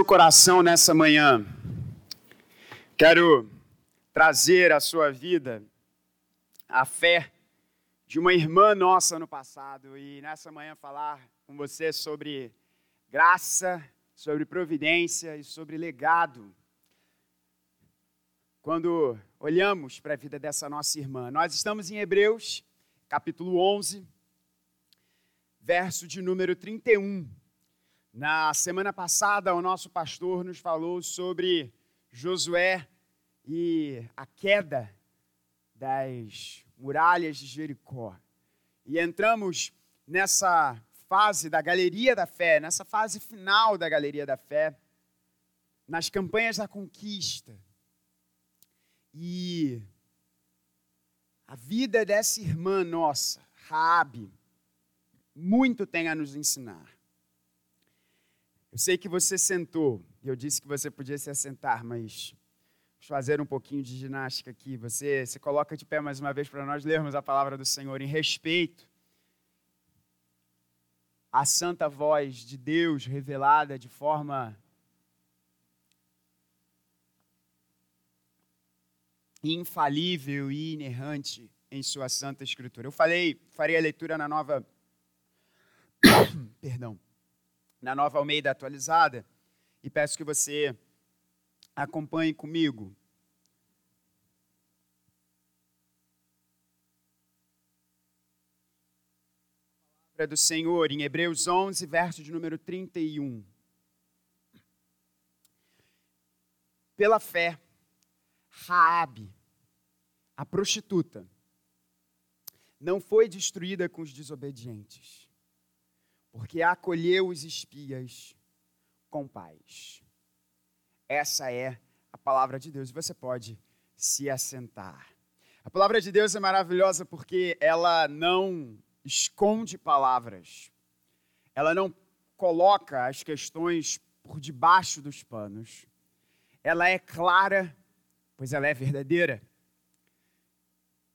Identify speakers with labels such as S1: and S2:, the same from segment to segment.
S1: seu coração nessa manhã. Quero trazer à sua vida a fé de uma irmã nossa no passado e nessa manhã falar com você sobre graça, sobre providência e sobre legado. Quando olhamos para a vida dessa nossa irmã, nós estamos em Hebreus, capítulo 11, verso de número 31. Na semana passada, o nosso pastor nos falou sobre Josué e a queda das muralhas de Jericó. E entramos nessa fase da galeria da fé, nessa fase final da galeria da fé, nas campanhas da conquista. E a vida dessa irmã nossa, Raabe, muito tem a nos ensinar. Eu sei que você sentou, e eu disse que você podia se assentar, mas vamos fazer um pouquinho de ginástica aqui. Você se coloca de pé mais uma vez para nós lermos a palavra do Senhor em respeito à santa voz de Deus revelada de forma infalível e inerrante em sua santa escritura. Eu falei, farei a leitura na nova perdão na nova Almeida atualizada e peço que você acompanhe comigo. A palavra do Senhor em Hebreus 11, verso de número 31. Pela fé, Raabe, a prostituta, não foi destruída com os desobedientes porque acolheu os espias com paz. Essa é a palavra de Deus. Você pode se assentar. A palavra de Deus é maravilhosa porque ela não esconde palavras. Ela não coloca as questões por debaixo dos panos. Ela é clara, pois ela é verdadeira.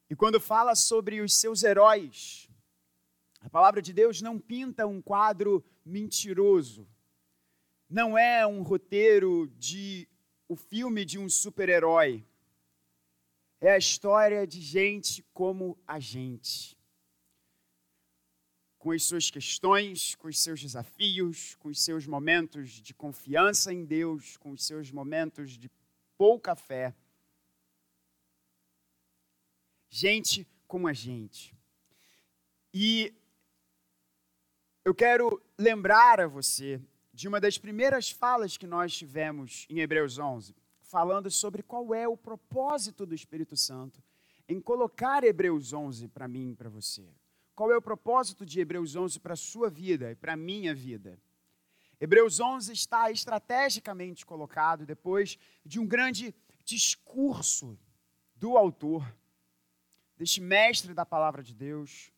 S1: E quando fala sobre os seus heróis, a palavra de Deus não pinta um quadro mentiroso. Não é um roteiro de o filme de um super-herói. É a história de gente como a gente. Com as suas questões, com os seus desafios, com os seus momentos de confiança em Deus, com os seus momentos de pouca fé. Gente como a gente. E eu quero lembrar a você de uma das primeiras falas que nós tivemos em Hebreus 11, falando sobre qual é o propósito do Espírito Santo em colocar Hebreus 11 para mim e para você. Qual é o propósito de Hebreus 11 para a sua vida e para a minha vida? Hebreus 11 está estrategicamente colocado depois de um grande discurso do autor, deste mestre da palavra de Deus,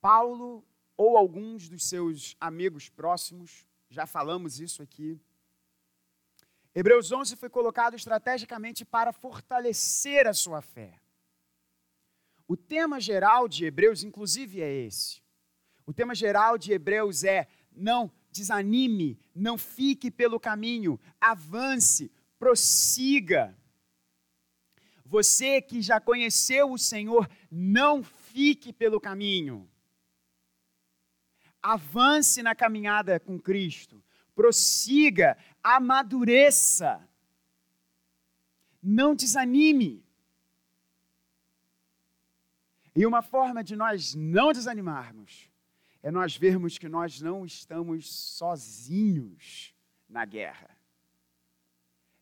S1: Paulo ou alguns dos seus amigos próximos, já falamos isso aqui. Hebreus 11 foi colocado estrategicamente para fortalecer a sua fé. O tema geral de Hebreus, inclusive, é esse. O tema geral de Hebreus é: não desanime, não fique pelo caminho, avance, prossiga. Você que já conheceu o Senhor, não fique pelo caminho avance na caminhada com Cristo, prossiga, amadureça, não desanime. E uma forma de nós não desanimarmos é nós vermos que nós não estamos sozinhos na guerra.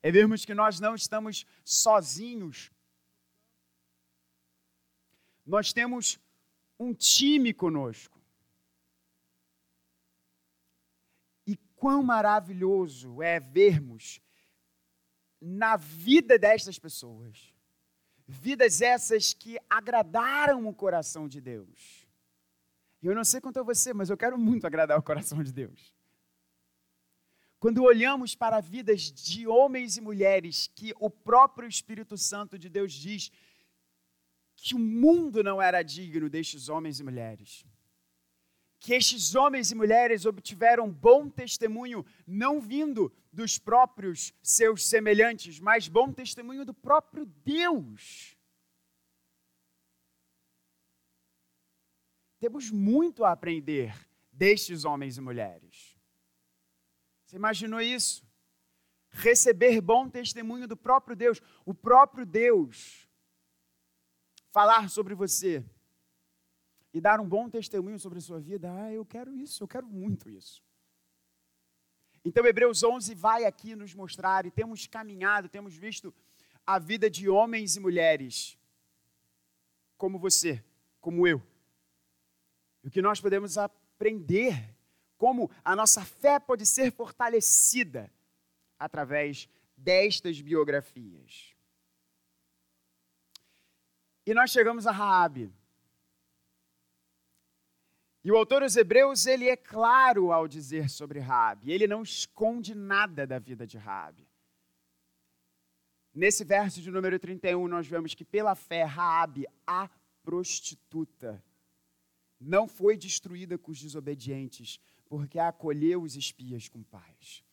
S1: É vermos que nós não estamos sozinhos. Nós temos um time conosco. Quão maravilhoso é vermos na vida destas pessoas, vidas essas que agradaram o coração de Deus. Eu não sei quanto a você, mas eu quero muito agradar o coração de Deus. Quando olhamos para vidas de homens e mulheres que o próprio Espírito Santo de Deus diz que o mundo não era digno destes homens e mulheres. Que estes homens e mulheres obtiveram bom testemunho, não vindo dos próprios seus semelhantes, mas bom testemunho do próprio Deus. Temos muito a aprender destes homens e mulheres. Você imaginou isso? Receber bom testemunho do próprio Deus, o próprio Deus falar sobre você e dar um bom testemunho sobre a sua vida. Ah, eu quero isso, eu quero muito isso. Então, Hebreus 11 vai aqui nos mostrar, e temos caminhado, temos visto a vida de homens e mulheres como você, como eu. E o que nós podemos aprender, como a nossa fé pode ser fortalecida através destas biografias. E nós chegamos a Raabe. E o autor dos Hebreus, ele é claro ao dizer sobre Raabe. Ele não esconde nada da vida de Raabe. Nesse verso de número 31, nós vemos que pela fé Raabe, a prostituta, não foi destruída com os desobedientes, porque acolheu os espias com paz.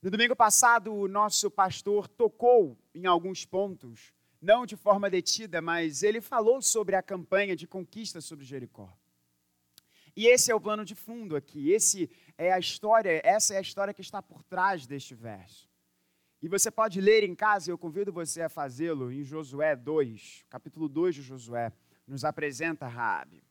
S1: No domingo passado, o nosso pastor tocou em alguns pontos, não de forma detida, mas ele falou sobre a campanha de conquista sobre Jericó. E esse é o plano de fundo aqui, esse é a história, essa é a história que está por trás deste verso. E você pode ler em casa, eu convido você a fazê-lo em Josué 2, capítulo 2 de Josué, nos apresenta Raabe.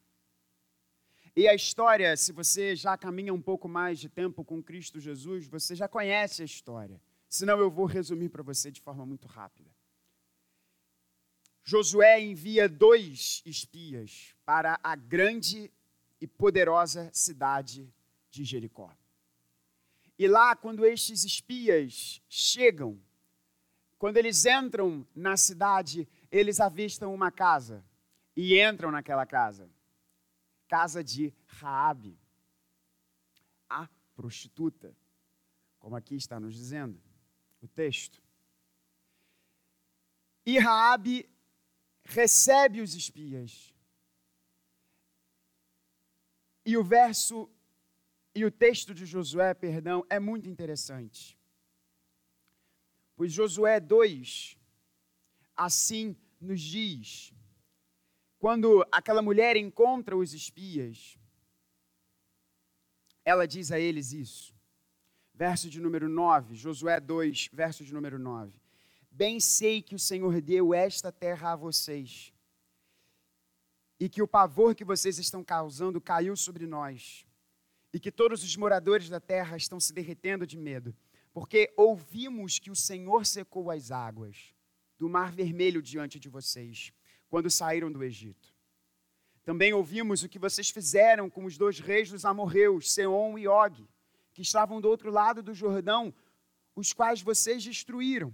S1: E a história, se você já caminha um pouco mais de tempo com Cristo Jesus, você já conhece a história. Senão eu vou resumir para você de forma muito rápida. Josué envia dois espias para a grande e poderosa cidade de Jericó. E lá, quando estes espias chegam, quando eles entram na cidade, eles avistam uma casa e entram naquela casa casa de Raabe, a prostituta, como aqui está nos dizendo o texto. E Raabe recebe os espias. E o verso e o texto de Josué, perdão, é muito interessante. Pois Josué 2 assim nos diz: quando aquela mulher encontra os espias, ela diz a eles isso. Verso de número 9, Josué 2, verso de número 9. Bem sei que o Senhor deu esta terra a vocês, e que o pavor que vocês estão causando caiu sobre nós, e que todos os moradores da terra estão se derretendo de medo, porque ouvimos que o Senhor secou as águas do mar vermelho diante de vocês quando saíram do Egito. Também ouvimos o que vocês fizeram com os dois reis dos amorreus, Seom e Og, que estavam do outro lado do Jordão, os quais vocês destruíram.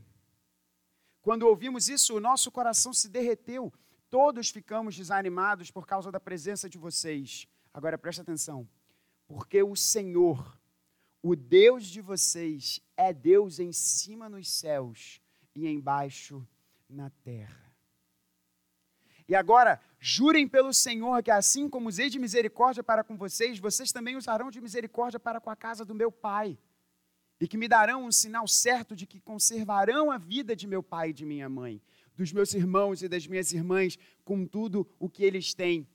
S1: Quando ouvimos isso, o nosso coração se derreteu. Todos ficamos desanimados por causa da presença de vocês. Agora presta atenção. Porque o Senhor, o Deus de vocês, é Deus em cima nos céus e embaixo na terra. E agora, jurem pelo Senhor que assim como usei de misericórdia para com vocês, vocês também usarão de misericórdia para com a casa do meu pai. E que me darão um sinal certo de que conservarão a vida de meu pai e de minha mãe, dos meus irmãos e das minhas irmãs, com tudo o que eles têm,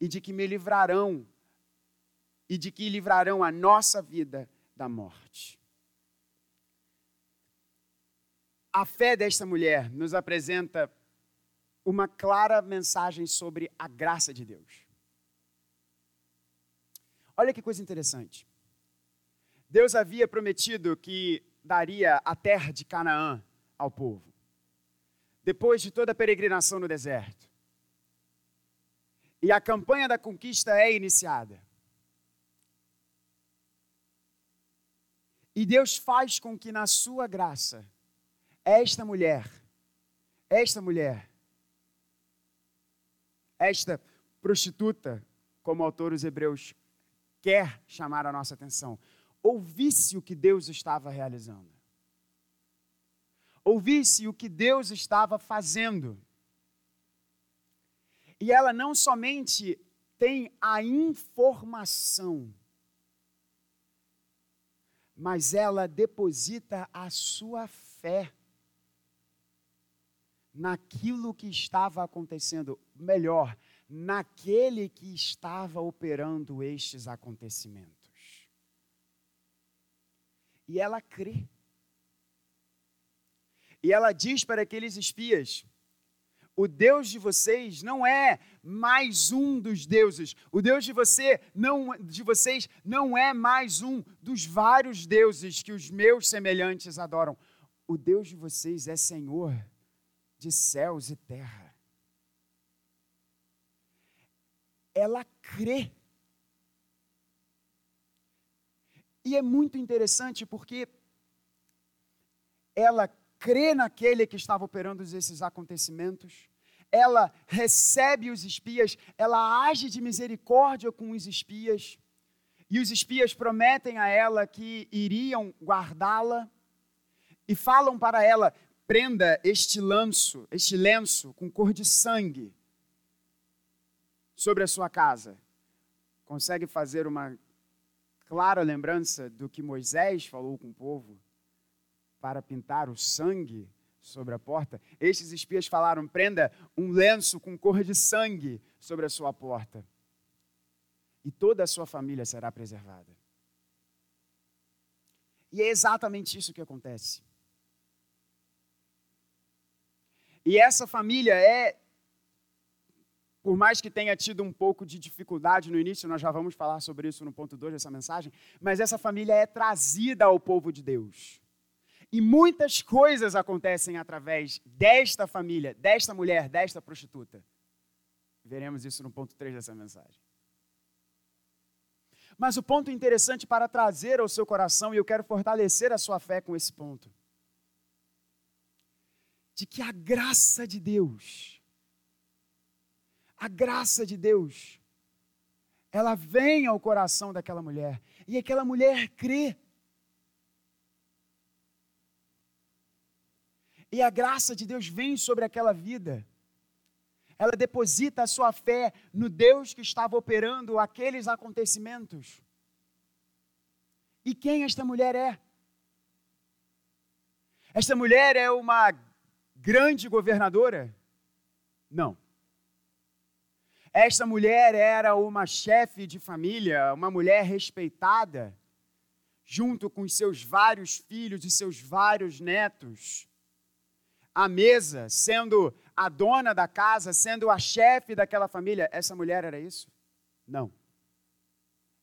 S1: e de que me livrarão, e de que livrarão a nossa vida da morte. A fé desta mulher nos apresenta uma clara mensagem sobre a graça de Deus. Olha que coisa interessante. Deus havia prometido que daria a terra de Canaã ao povo, depois de toda a peregrinação no deserto. E a campanha da conquista é iniciada. E Deus faz com que, na sua graça, esta mulher, esta mulher, esta prostituta, como o autor dos Hebreus quer chamar a nossa atenção, ouvisse o que Deus estava realizando. Ouvisse o que Deus estava fazendo. E ela não somente tem a informação, mas ela deposita a sua fé naquilo que estava acontecendo, melhor, naquele que estava operando estes acontecimentos. E ela crê. E ela diz para aqueles espias: o Deus de vocês não é mais um dos deuses. O Deus de você não de vocês não é mais um dos vários deuses que os meus semelhantes adoram. O Deus de vocês é Senhor de céus e terra. Ela crê. E é muito interessante porque ela crê naquele que estava operando esses acontecimentos, ela recebe os espias, ela age de misericórdia com os espias, e os espias prometem a ela que iriam guardá-la, e falam para ela: prenda este lanço, este lenço com cor de sangue sobre a sua casa. Consegue fazer uma clara lembrança do que Moisés falou com o povo para pintar o sangue sobre a porta? Estes espias falaram: prenda um lenço com cor de sangue sobre a sua porta, e toda a sua família será preservada. E é exatamente isso que acontece. E essa família é, por mais que tenha tido um pouco de dificuldade no início, nós já vamos falar sobre isso no ponto 2 dessa mensagem, mas essa família é trazida ao povo de Deus. E muitas coisas acontecem através desta família, desta mulher, desta prostituta. Veremos isso no ponto 3 dessa mensagem. Mas o ponto interessante para trazer ao seu coração, e eu quero fortalecer a sua fé com esse ponto, de que a graça de Deus, a graça de Deus, ela vem ao coração daquela mulher, e aquela mulher crê. E a graça de Deus vem sobre aquela vida. Ela deposita a sua fé no Deus que estava operando aqueles acontecimentos. E quem esta mulher é? Esta mulher é uma grande governadora? Não. Esta mulher era uma chefe de família, uma mulher respeitada, junto com seus vários filhos e seus vários netos. À mesa, sendo a dona da casa, sendo a chefe daquela família. Essa mulher era isso? Não.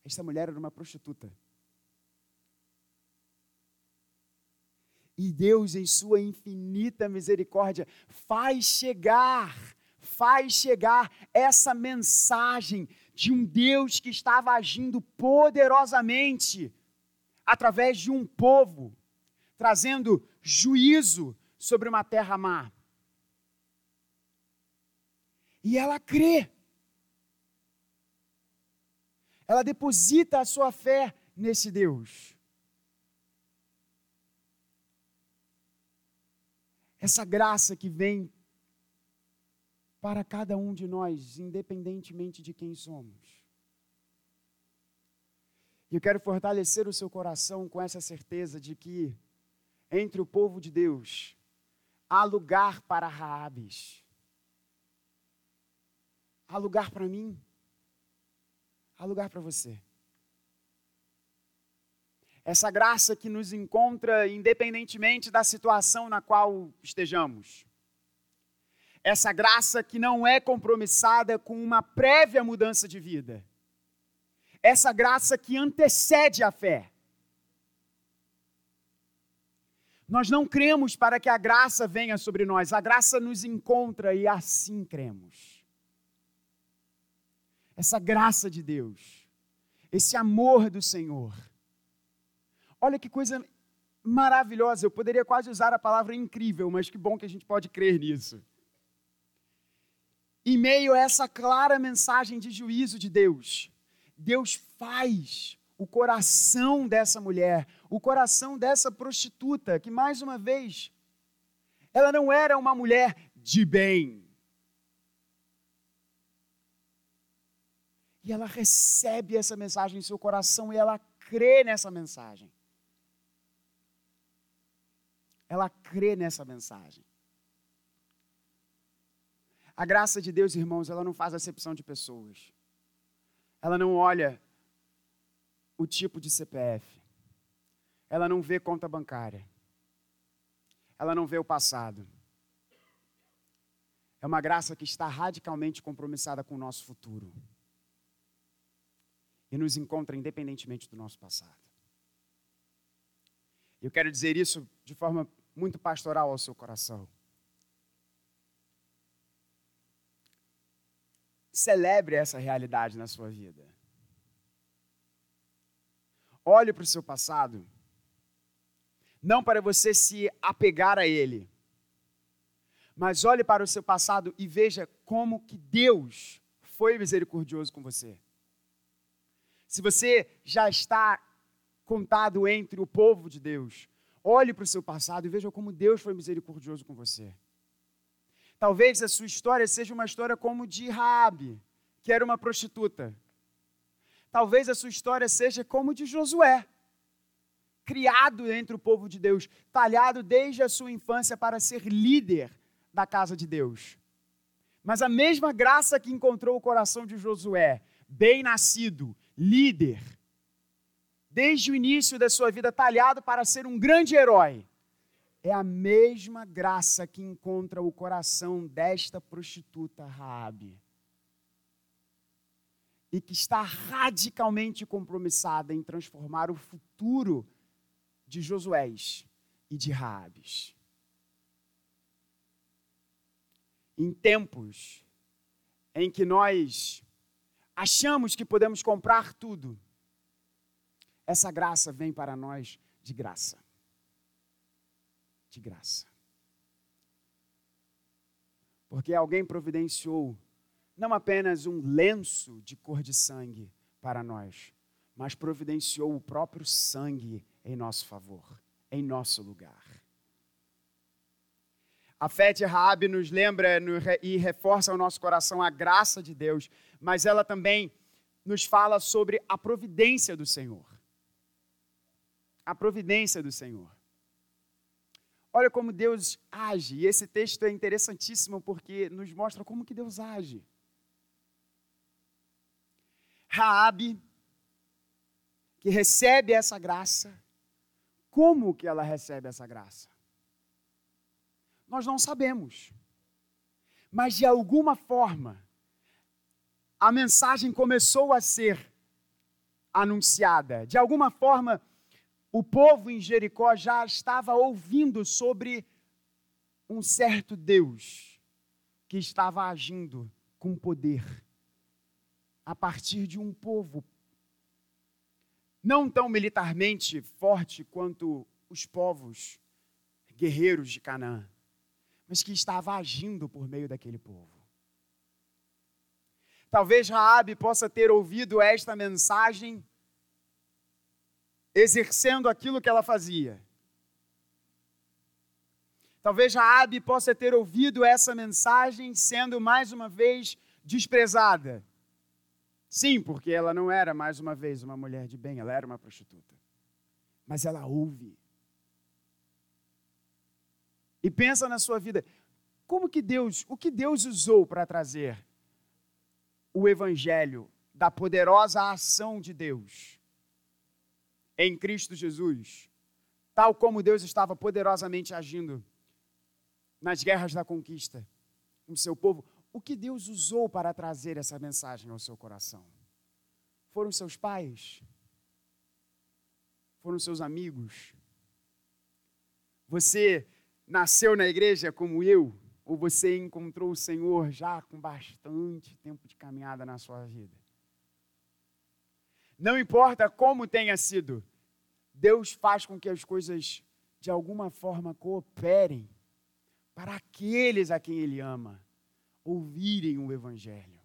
S1: Esta mulher era uma prostituta. E Deus, em sua infinita misericórdia, faz chegar, faz chegar essa mensagem de um Deus que estava agindo poderosamente através de um povo, trazendo juízo sobre uma terra má. E ela crê. Ela deposita a sua fé nesse Deus. essa graça que vem para cada um de nós, independentemente de quem somos. E eu quero fortalecer o seu coração com essa certeza de que entre o povo de Deus há lugar para Raabes. Há lugar para mim. Há lugar para você. Essa graça que nos encontra independentemente da situação na qual estejamos. Essa graça que não é compromissada com uma prévia mudança de vida. Essa graça que antecede a fé. Nós não cremos para que a graça venha sobre nós, a graça nos encontra e assim cremos. Essa graça de Deus, esse amor do Senhor Olha que coisa maravilhosa. Eu poderia quase usar a palavra incrível, mas que bom que a gente pode crer nisso. Em meio a essa clara mensagem de juízo de Deus, Deus faz o coração dessa mulher, o coração dessa prostituta, que mais uma vez, ela não era uma mulher de bem. E ela recebe essa mensagem em seu coração e ela crê nessa mensagem. Ela crê nessa mensagem. A graça de Deus, irmãos, ela não faz acepção de pessoas. Ela não olha o tipo de CPF. Ela não vê conta bancária. Ela não vê o passado. É uma graça que está radicalmente compromissada com o nosso futuro. E nos encontra independentemente do nosso passado. Eu quero dizer isso de forma muito pastoral ao seu coração. Celebre essa realidade na sua vida. Olhe para o seu passado, não para você se apegar a ele, mas olhe para o seu passado e veja como que Deus foi misericordioso com você. Se você já está contado entre o povo de Deus, olhe para o seu passado e veja como Deus foi misericordioso com você. Talvez a sua história seja uma história como de Raabe, que era uma prostituta. Talvez a sua história seja como de Josué, criado entre o povo de Deus, talhado desde a sua infância para ser líder da casa de Deus. Mas a mesma graça que encontrou o coração de Josué, bem nascido, líder, desde o início da sua vida talhado para ser um grande herói, é a mesma graça que encontra o coração desta prostituta Raabe. E que está radicalmente compromissada em transformar o futuro de Josués e de Raabes. Em tempos em que nós achamos que podemos comprar tudo, essa graça vem para nós de graça de graça. Porque alguém providenciou não apenas um lenço de cor de sangue para nós, mas providenciou o próprio sangue em nosso favor, em nosso lugar. A fé de Raabe nos lembra e reforça ao nosso coração a graça de Deus, mas ela também nos fala sobre a providência do Senhor. A providência do Senhor. Olha como Deus age. E esse texto é interessantíssimo porque nos mostra como que Deus age. Raabe, que recebe essa graça, como que ela recebe essa graça? Nós não sabemos. Mas de alguma forma, a mensagem começou a ser anunciada. De alguma forma, o povo em Jericó já estava ouvindo sobre um certo Deus que estava agindo com poder a partir de um povo não tão militarmente forte quanto os povos guerreiros de Canaã, mas que estava agindo por meio daquele povo. Talvez Raabe possa ter ouvido esta mensagem exercendo aquilo que ela fazia. Talvez Raabe possa ter ouvido essa mensagem sendo mais uma vez desprezada. Sim, porque ela não era mais uma vez uma mulher de bem, ela era uma prostituta. Mas ela ouve. E pensa na sua vida, como que Deus, o que Deus usou para trazer o evangelho da poderosa ação de Deus em Cristo Jesus, tal como Deus estava poderosamente agindo nas guerras da conquista com seu povo, o que Deus usou para trazer essa mensagem ao seu coração? Foram seus pais? Foram seus amigos? Você nasceu na igreja como eu? Ou você encontrou o Senhor já com bastante tempo de caminhada na sua vida? Não importa como tenha sido, Deus faz com que as coisas de alguma forma cooperem para aqueles a quem Ele ama ouvirem o Evangelho.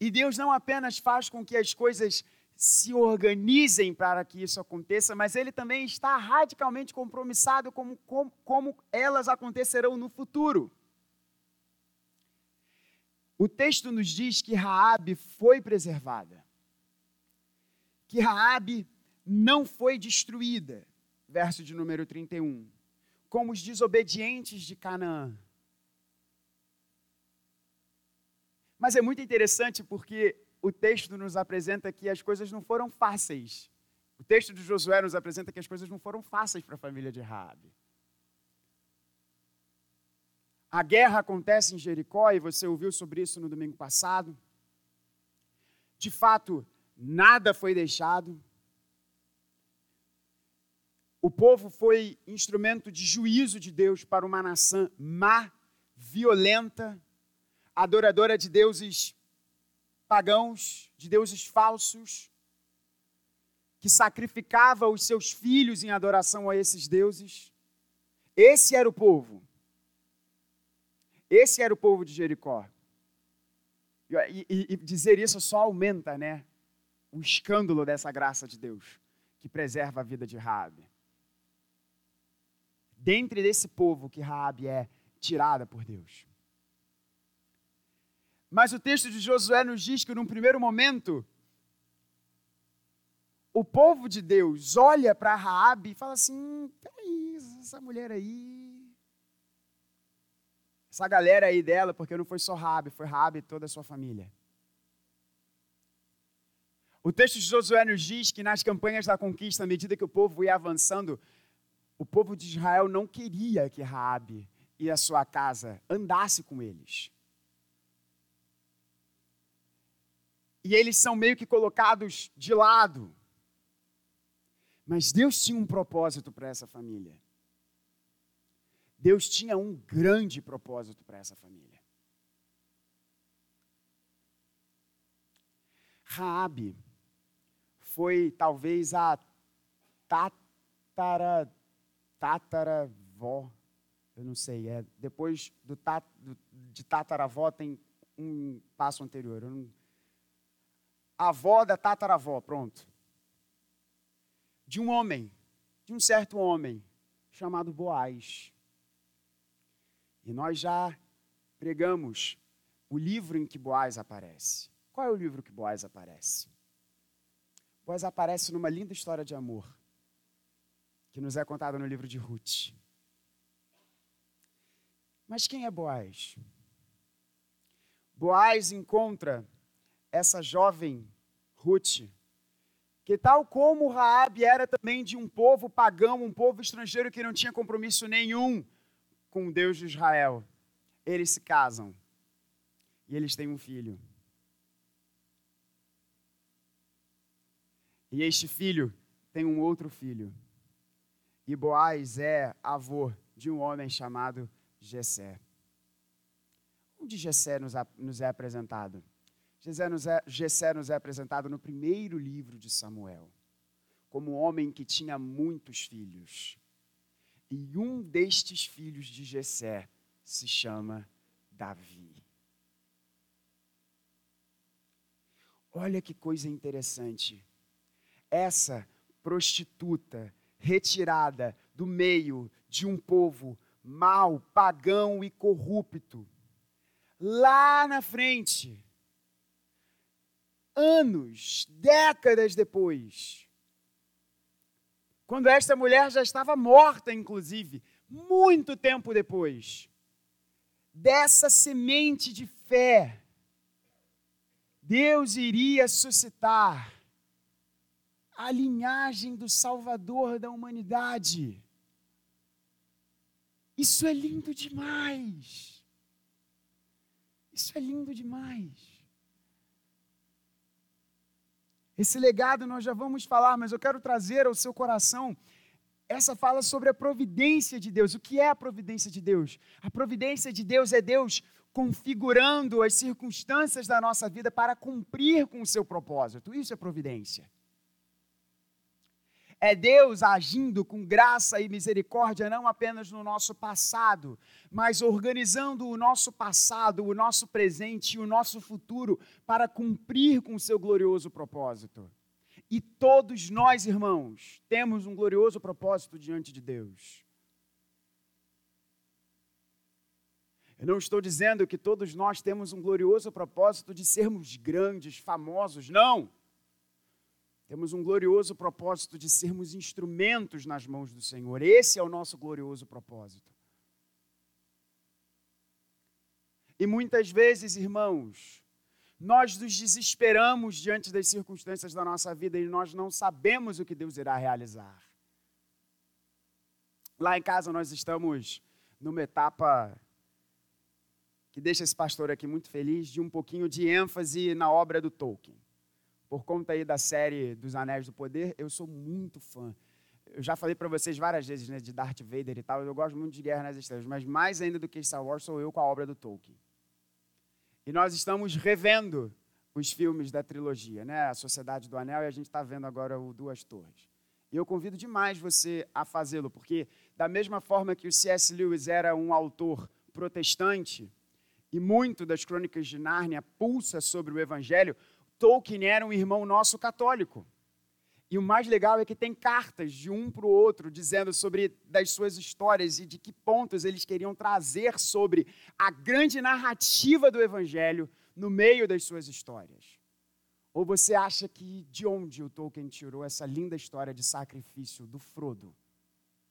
S1: E Deus não apenas faz com que as coisas se organizem para que isso aconteça, mas Ele também está radicalmente compromissado com como, como elas acontecerão no futuro. o texto nos diz que Raabe foi preservada. Que Raabe não foi destruída. Verso de número 31. Como os desobedientes de Canaã. Mas é muito interessante porque o texto nos apresenta que as coisas não foram fáceis. O texto de Josué nos apresenta que as coisas não foram fáceis para a família de Raabe. A guerra acontece em Jericó e você ouviu sobre isso no domingo passado. De fato, nada foi deixado. O povo foi instrumento de juízo de Deus para uma nação má, violenta, adoradora de deuses pagãos, de deuses falsos, que sacrificava os seus filhos em adoração a esses deuses. Esse era o povo. Esse era o povo de Jericó. E, e, e dizer isso só aumenta, né? O escândalo dessa graça de Deus, que preserva a vida de Raabe. Dentre desse povo que Raabe é tirada por Deus. Mas o texto de Josué nos diz que, num primeiro momento, o povo de Deus olha para Raabe e fala assim: peraí, essa mulher aí, essa galera aí dela, porque não foi só Raabe, foi Raabe e toda a sua família. O texto de Josué nos diz que nas campanhas da conquista, à medida que o povo ia avançando, o povo de Israel não queria que Raabe e a sua casa andasse com eles. E eles são meio que colocados de lado. Mas Deus tinha um propósito para essa família. Deus tinha um grande propósito para essa família. Raabe foi talvez a tatara tataravó, eu não sei, é depois do, tat, do de tataravó tem um passo anterior, eu não, avó da tataravó, pronto. De um homem, de um certo homem, chamado Boaz. E nós já pregamos o livro em que Boaz aparece. Qual é o livro que Boaz aparece? Boaz aparece numa linda história de amor, que nos é contada no livro de Ruth. Mas quem é Boaz? Boaz encontra essa jovem Ruth, que tal como Raabe era também de um povo pagão, um povo estrangeiro que não tinha compromisso nenhum com o Deus de Israel, eles se casam e eles têm um filho. E este filho tem um outro filho. E Boaz é avô de um homem chamado Jessé. Onde Jessé nos, nos é apresentado? Gessé nos é apresentado no primeiro livro de Samuel, como um homem que tinha muitos filhos. E um destes filhos de Gessé se chama Davi. Olha que coisa interessante. Essa prostituta retirada do meio de um povo mau, pagão e corrupto, lá na frente, anos, décadas depois, quando esta mulher já estava morta, inclusive, muito tempo depois, dessa semente de fé, Deus iria suscitar a linhagem do Salvador da humanidade. Isso é lindo demais. Isso é lindo demais. Esse legado nós já vamos falar, mas eu quero trazer ao seu coração essa fala sobre a providência de Deus. O que é a providência de Deus? A providência de Deus é Deus configurando as circunstâncias da nossa vida para cumprir com o seu propósito. Isso é providência. É Deus agindo com graça e misericórdia não apenas no nosso passado, mas organizando o nosso passado, o nosso presente e o nosso futuro para cumprir com o seu glorioso propósito. E todos nós, irmãos, temos um glorioso propósito diante de Deus. Eu não estou dizendo que todos nós temos um glorioso propósito de sermos grandes, famosos, não. Temos um glorioso propósito de sermos instrumentos nas mãos do Senhor. Esse é o nosso glorioso propósito. E muitas vezes, irmãos, nós nos desesperamos diante das circunstâncias da nossa vida e nós não sabemos o que Deus irá realizar. Lá em casa nós estamos numa etapa que deixa esse pastor aqui muito feliz de um pouquinho de ênfase na obra do Tolkien por conta aí da série dos Anéis do Poder, eu sou muito fã. Eu já falei para vocês várias vezes, né, de Darth Vader e tal, eu gosto muito de Guerra nas Estrelas, mas mais ainda do que Star Wars sou eu com a obra do Tolkien. E nós estamos revendo os filmes da trilogia, né, A Sociedade do Anel, e a gente está vendo agora o Duas Torres. E eu convido demais você a fazê-lo, porque da mesma forma que o C.S. Lewis era um autor protestante, e muito das crônicas de Nárnia pulsa sobre o Evangelho, Tolkien era um irmão nosso católico. E o mais legal é que tem cartas de um para o outro dizendo sobre das suas histórias e de que pontos eles queriam trazer sobre a grande narrativa do evangelho no meio das suas histórias. Ou você acha que de onde o Tolkien tirou essa linda história de sacrifício do Frodo,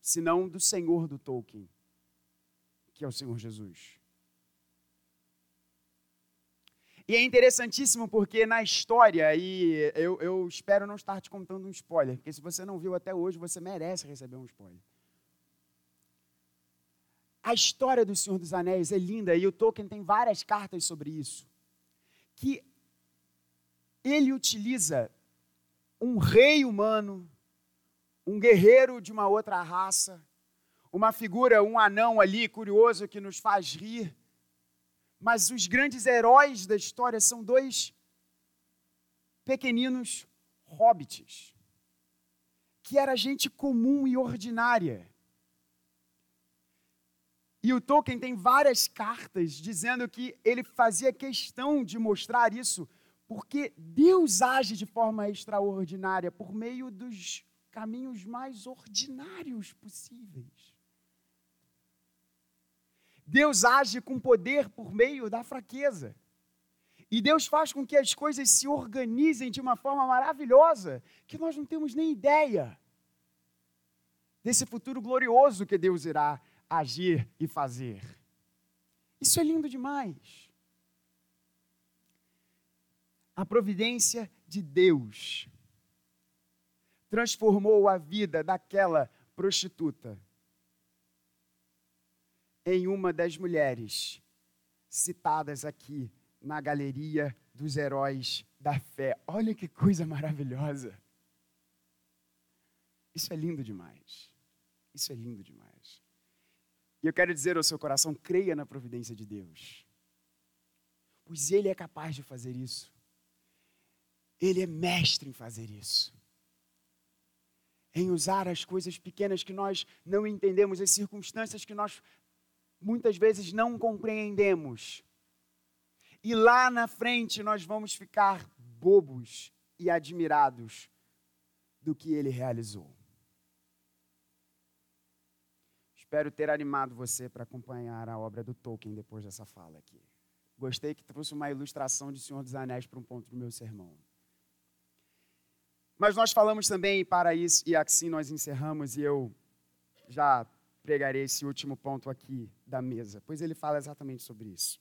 S1: se não do Senhor do Tolkien, que é o Senhor Jesus? E é interessantíssimo porque na história, e eu, eu espero não estar te contando um spoiler, porque se você não viu até hoje, você merece receber um spoiler. A história do Senhor dos Anéis é linda e o Tolkien tem várias cartas sobre isso. Que ele utiliza um rei humano, um guerreiro de uma outra raça, uma figura, um anão ali curioso que nos faz rir mas os grandes heróis da história são dois pequeninos hobbits, que era gente comum e ordinária. E o Tolkien tem várias cartas dizendo que ele fazia questão de mostrar isso, porque Deus age de forma extraordinária por meio dos caminhos mais ordinários possíveis. Deus age com poder por meio da fraqueza. E Deus faz com que as coisas se organizem de uma forma maravilhosa, que nós não temos nem ideia desse futuro glorioso que Deus irá agir e fazer. Isso é lindo demais. A providência de Deus transformou a vida daquela prostituta em uma das mulheres citadas aqui na galeria dos heróis da fé. Olha que coisa maravilhosa. Isso é lindo demais. Isso é lindo demais. E eu quero dizer ao seu coração: creia na providência de Deus. Pois Ele é capaz de fazer isso. Ele é mestre em fazer isso. Em usar as coisas pequenas que nós não entendemos, as circunstâncias que nós muitas vezes não compreendemos. E lá na frente nós vamos ficar bobos e admirados do que ele realizou. Espero ter animado você para acompanhar a obra do Tolkien depois dessa fala aqui. Gostei que trouxe uma ilustração de Senhor dos Anéis para um ponto do meu sermão. Mas nós falamos também, para isso, e assim nós encerramos, e eu já pregarei esse último ponto aqui da mesa, pois ele fala exatamente sobre isso.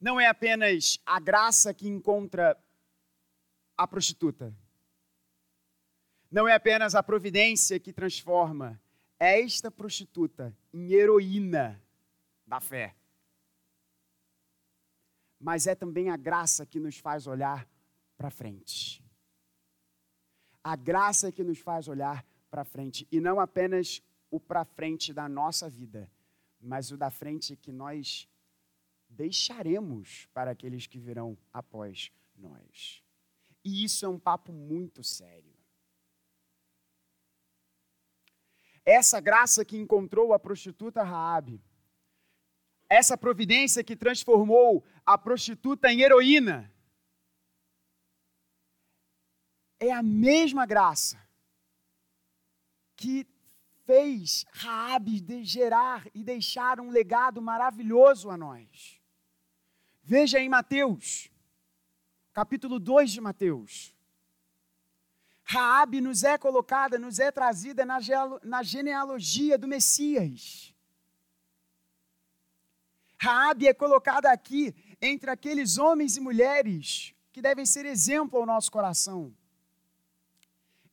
S1: Não é apenas a graça que encontra a prostituta. Não é apenas a providência que transforma esta prostituta em heroína da fé. Mas é também a graça que nos faz olhar para frente. A graça que nos faz olhar para frente. E não apenas o para frente da nossa vida, mas o da frente que nós deixaremos para aqueles que virão após nós. E isso é um papo muito sério. Essa graça que encontrou a prostituta Raabe, essa providência que transformou a prostituta em heroína, é a mesma graça que fez Raabe gerar e deixar um legado maravilhoso a nós. Veja em Mateus, capítulo 2 de Mateus. Raabe nos é colocada, nos é trazida na, na genealogia do Messias. Raabe é colocada aqui entre aqueles homens e mulheres que devem ser exemplo ao nosso coração.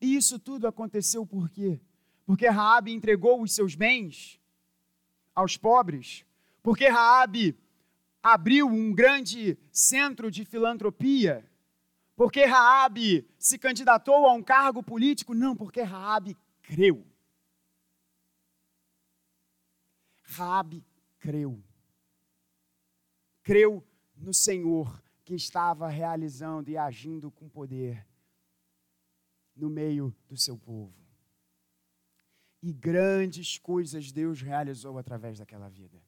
S1: E isso tudo aconteceu por quê? Porque Raabe entregou os seus bens aos pobres, porque Raabe abriu um grande centro de filantropia, porque Raabe se candidatou a um cargo político, não, porque Raabe creu. Raabe creu. Creu no Senhor que estava realizando e agindo com poder no meio do seu povo. E grandes coisas Deus realizou através daquela vida.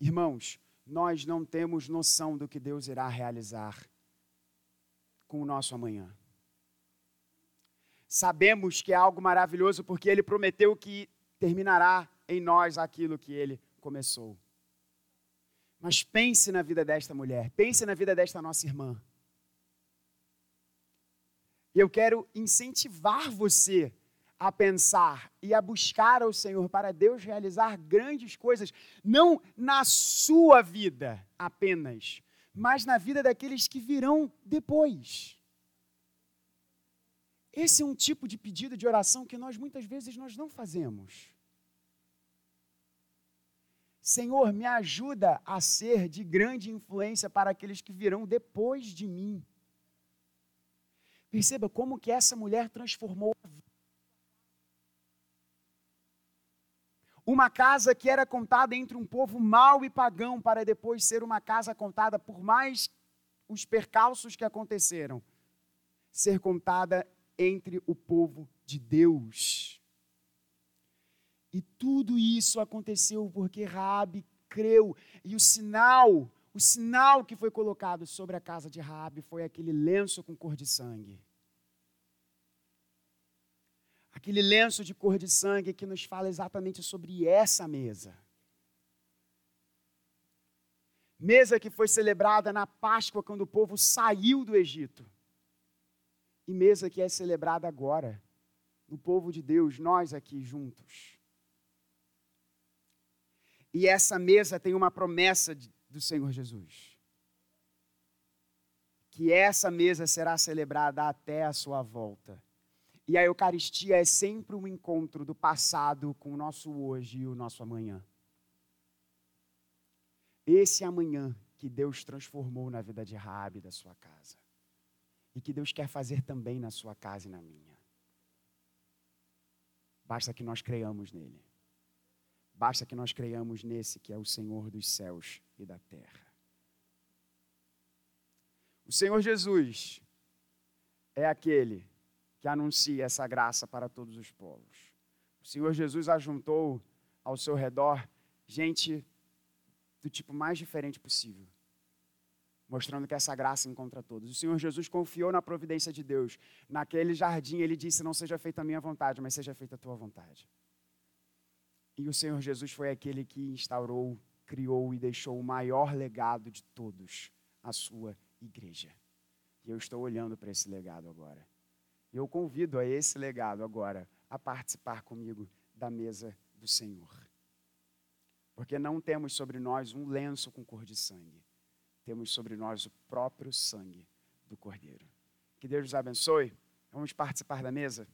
S1: Irmãos, nós não temos noção do que Deus irá realizar com o nosso amanhã. Sabemos que é algo maravilhoso porque Ele prometeu que terminará em nós aquilo que Ele começou. Mas pense na vida desta mulher, pense na vida desta nossa irmã. E eu quero incentivar você a pensar e a buscar ao Senhor para Deus realizar grandes coisas, não na sua vida apenas, mas na vida daqueles que virão depois. Esse é um tipo de pedido de oração que nós muitas vezes nós não fazemos. Senhor, me ajuda a ser de grande influência para aqueles que virão depois de mim. Perceba como que essa mulher transformou a vida. Uma casa que era contada entre um povo mau e pagão, para depois ser uma casa contada por mais os percalços que aconteceram, ser contada entre o povo de Deus. E tudo isso aconteceu porque Raabe creu, e o sinal o sinal que foi colocado sobre a casa de Raabe foi aquele lenço com cor de sangue. Aquele lenço de cor de sangue que nos fala exatamente sobre essa mesa. Mesa que foi celebrada na Páscoa quando o povo saiu do Egito. E mesa que é celebrada agora, no povo de Deus, nós aqui juntos. E essa mesa tem uma promessa do Senhor Jesus. Que essa mesa será celebrada até a sua volta. E a Eucaristia é sempre um encontro do passado com o nosso hoje e o nosso amanhã. Esse amanhã que Deus transformou na vida de Rabi da sua casa. E que Deus quer fazer também na sua casa e na minha. Basta que nós creiamos nele. Basta que nós creiamos nesse que é o Senhor dos céus e da terra. O Senhor Jesus é aquele que anuncia essa graça para todos os povos. O Senhor Jesus ajuntou ao seu redor gente do tipo mais diferente possível, mostrando que essa graça encontra todos. O Senhor Jesus confiou na providência de Deus. Naquele jardim, ele disse: Não seja feita a minha vontade, mas seja feita a tua vontade. E o Senhor Jesus foi aquele que instaurou, criou e deixou o maior legado de todos, a sua igreja. E eu estou olhando para esse legado agora. E eu convido a esse legado agora a participar comigo da mesa do Senhor. Porque não temos sobre nós um lenço com cor de sangue. Temos sobre nós o próprio sangue do Cordeiro. Que Deus nos abençoe. Vamos participar da mesa?